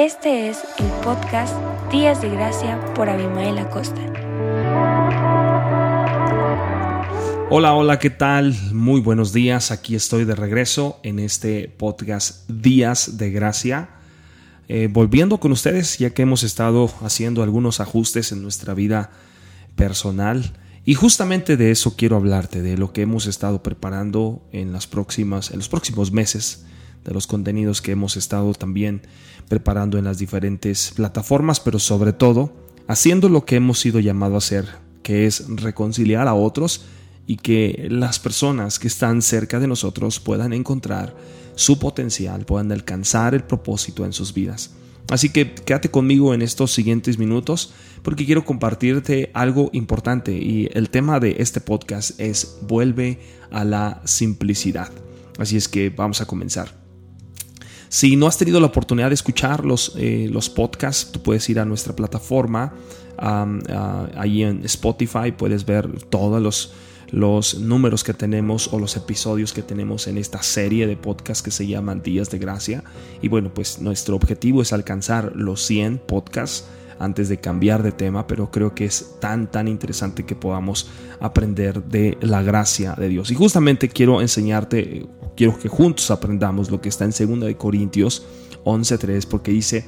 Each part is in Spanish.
Este es el podcast Días de Gracia por Abimael Acosta. Hola, hola, ¿qué tal? Muy buenos días. Aquí estoy de regreso en este podcast Días de Gracia. Eh, volviendo con ustedes, ya que hemos estado haciendo algunos ajustes en nuestra vida personal. Y justamente de eso quiero hablarte, de lo que hemos estado preparando en las próximas, en los próximos meses de los contenidos que hemos estado también preparando en las diferentes plataformas, pero sobre todo haciendo lo que hemos sido llamado a hacer, que es reconciliar a otros y que las personas que están cerca de nosotros puedan encontrar su potencial, puedan alcanzar el propósito en sus vidas. Así que quédate conmigo en estos siguientes minutos porque quiero compartirte algo importante y el tema de este podcast es vuelve a la simplicidad. Así es que vamos a comenzar. Si no has tenido la oportunidad de escuchar los, eh, los podcasts, tú puedes ir a nuestra plataforma, ahí en Spotify puedes ver todos los, los números que tenemos o los episodios que tenemos en esta serie de podcasts que se llaman Días de Gracia. Y bueno, pues nuestro objetivo es alcanzar los 100 podcasts antes de cambiar de tema, pero creo que es tan, tan interesante que podamos aprender de la gracia de Dios. Y justamente quiero enseñarte, quiero que juntos aprendamos lo que está en 2 Corintios 11.3, porque dice,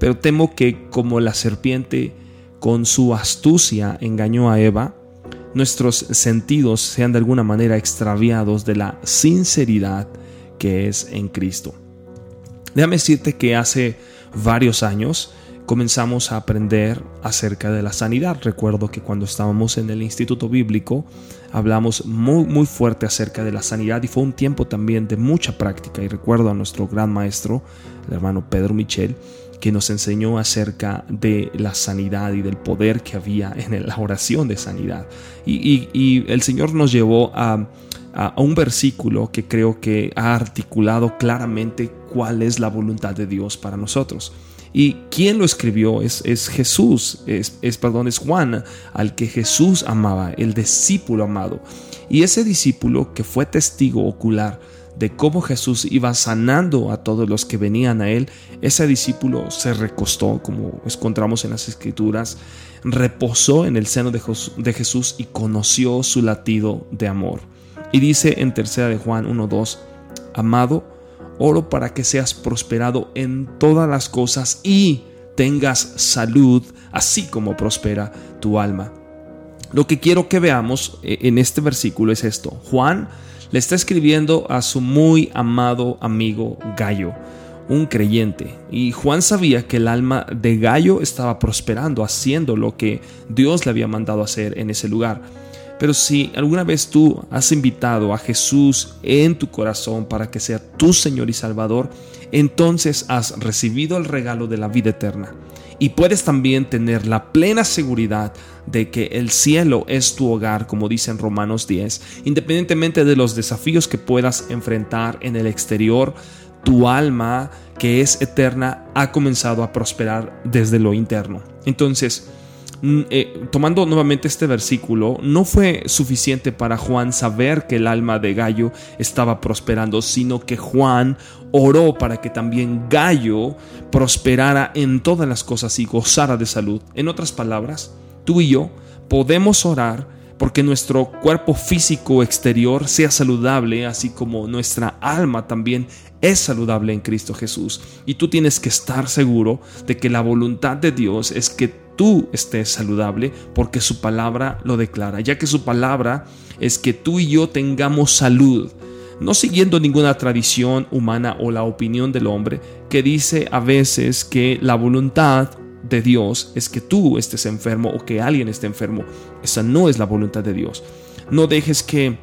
pero temo que como la serpiente con su astucia engañó a Eva, nuestros sentidos sean de alguna manera extraviados de la sinceridad que es en Cristo. Déjame decirte que hace varios años comenzamos a aprender acerca de la sanidad. Recuerdo que cuando estábamos en el Instituto Bíblico hablamos muy muy fuerte acerca de la sanidad y fue un tiempo también de mucha práctica y recuerdo a nuestro gran maestro, el hermano Pedro Michel, que nos enseñó acerca de la sanidad y del poder que había en la oración de sanidad. Y, el Señor nos llevó a, a un versículo que creo que ha articulado claramente cuál es la voluntad de Dios para nosotros. Y quien lo escribió es, es Jesús, es, es, perdón, es Juan, al que Jesús amaba, el discípulo amado. Y ese discípulo que fue testigo ocular de cómo Jesús iba sanando a todos los que venían a él, ese discípulo se recostó, como encontramos en las escrituras, reposó en el seno de, de Jesús y conoció su latido de amor. Y dice en tercera de Juan 1.2, amado, Oro para que seas prosperado en todas las cosas y tengas salud, así como prospera tu alma. Lo que quiero que veamos eh, en este versículo es esto. Juan le está escribiendo a su muy amado amigo Gallo, un creyente. Y Juan sabía que el alma de Gallo estaba prosperando, haciendo lo que Dios le había mandado hacer en ese lugar. Pero si alguna vez tú has invitado a Jesús en tu corazón para que sea tu Señor y Salvador, entonces has recibido el regalo de la vida eterna. Y puedes también tener la plena seguridad de que el cielo es tu hogar, como dice en Romanos 10, independientemente de los desafíos que puedas enfrentar en el exterior, tu alma, que es eterna, ha comenzado a prosperar desde lo interno. Entonces, eh, tomando nuevamente este versículo, no fue suficiente para Juan saber que el alma de Gallo estaba prosperando, sino que Juan oró para que también Gallo prosperara en todas las cosas y gozara de salud. En otras palabras, tú y yo podemos orar porque nuestro cuerpo físico exterior sea saludable, así como nuestra alma también es saludable en Cristo Jesús. Y tú tienes que estar seguro de que la voluntad de Dios es que tú estés saludable porque su palabra lo declara, ya que su palabra es que tú y yo tengamos salud, no siguiendo ninguna tradición humana o la opinión del hombre que dice a veces que la voluntad de Dios es que tú estés enfermo o que alguien esté enfermo. Esa no es la voluntad de Dios. No dejes que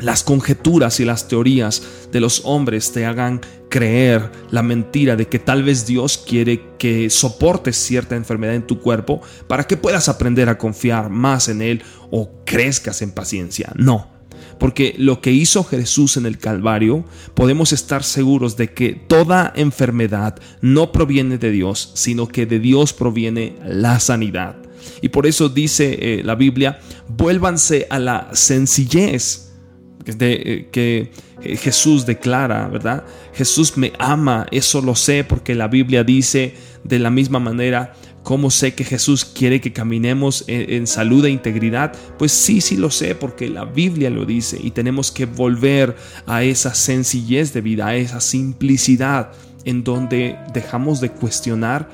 las conjeturas y las teorías de los hombres te hagan creer la mentira de que tal vez Dios quiere que soportes cierta enfermedad en tu cuerpo para que puedas aprender a confiar más en Él o crezcas en paciencia. No, porque lo que hizo Jesús en el Calvario, podemos estar seguros de que toda enfermedad no proviene de Dios, sino que de Dios proviene la sanidad. Y por eso dice eh, la Biblia, vuélvanse a la sencillez de, eh, que eh, Jesús declara, ¿verdad? Jesús me ama, eso lo sé porque la Biblia dice de la misma manera, ¿Cómo sé que Jesús quiere que caminemos en, salud e integridad? Pues sí, sí lo sé porque la Biblia lo dice y tenemos que volver a esa sencillez de vida, a esa simplicidad en donde dejamos de cuestionar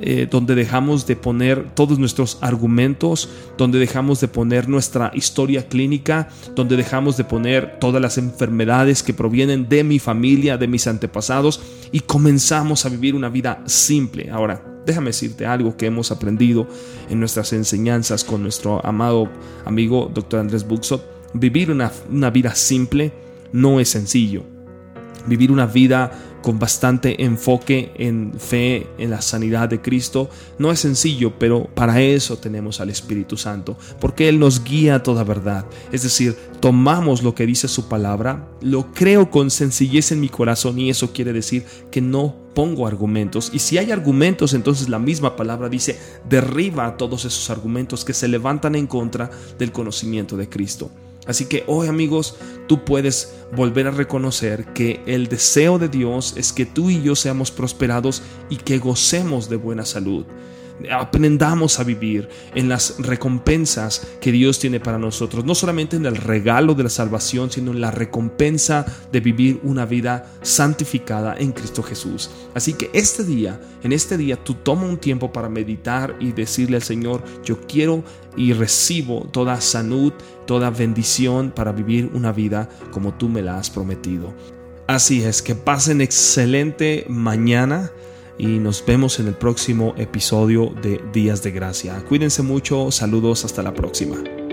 eh, donde dejamos de poner todos nuestros argumentos, donde dejamos de poner nuestra historia clínica, donde dejamos de poner todas las enfermedades que provienen de mi familia, de mis antepasados, y comenzamos a vivir una vida simple. Ahora, déjame decirte algo que hemos aprendido en nuestras enseñanzas con nuestro amado amigo Dr. Andrés Buxot. Vivir una, una vida simple no es sencillo. Vivir una vida con bastante enfoque en fe, en la sanidad de Cristo. No es sencillo, pero para eso tenemos al Espíritu Santo, porque Él nos guía a toda verdad. Es decir, tomamos lo que dice su palabra, lo creo con sencillez en mi corazón y eso quiere decir que no pongo argumentos. Y si hay argumentos, entonces la misma palabra dice, derriba todos esos argumentos que se levantan en contra del conocimiento de Cristo. Así que hoy amigos, tú puedes volver a reconocer que el deseo de Dios es que tú y yo seamos prosperados y que gocemos de buena salud aprendamos a vivir en las recompensas que Dios tiene para nosotros, no solamente en el regalo de la salvación, sino en la recompensa de vivir una vida santificada en Cristo Jesús. Así que este día, en este día, tú toma un tiempo para meditar y decirle al Señor, yo quiero y recibo toda salud, toda bendición para vivir una vida como tú me la has prometido. Así es, que pasen excelente mañana y nos vemos en el próximo episodio de Días de Gracia. Cuídense mucho, saludos, hasta la próxima.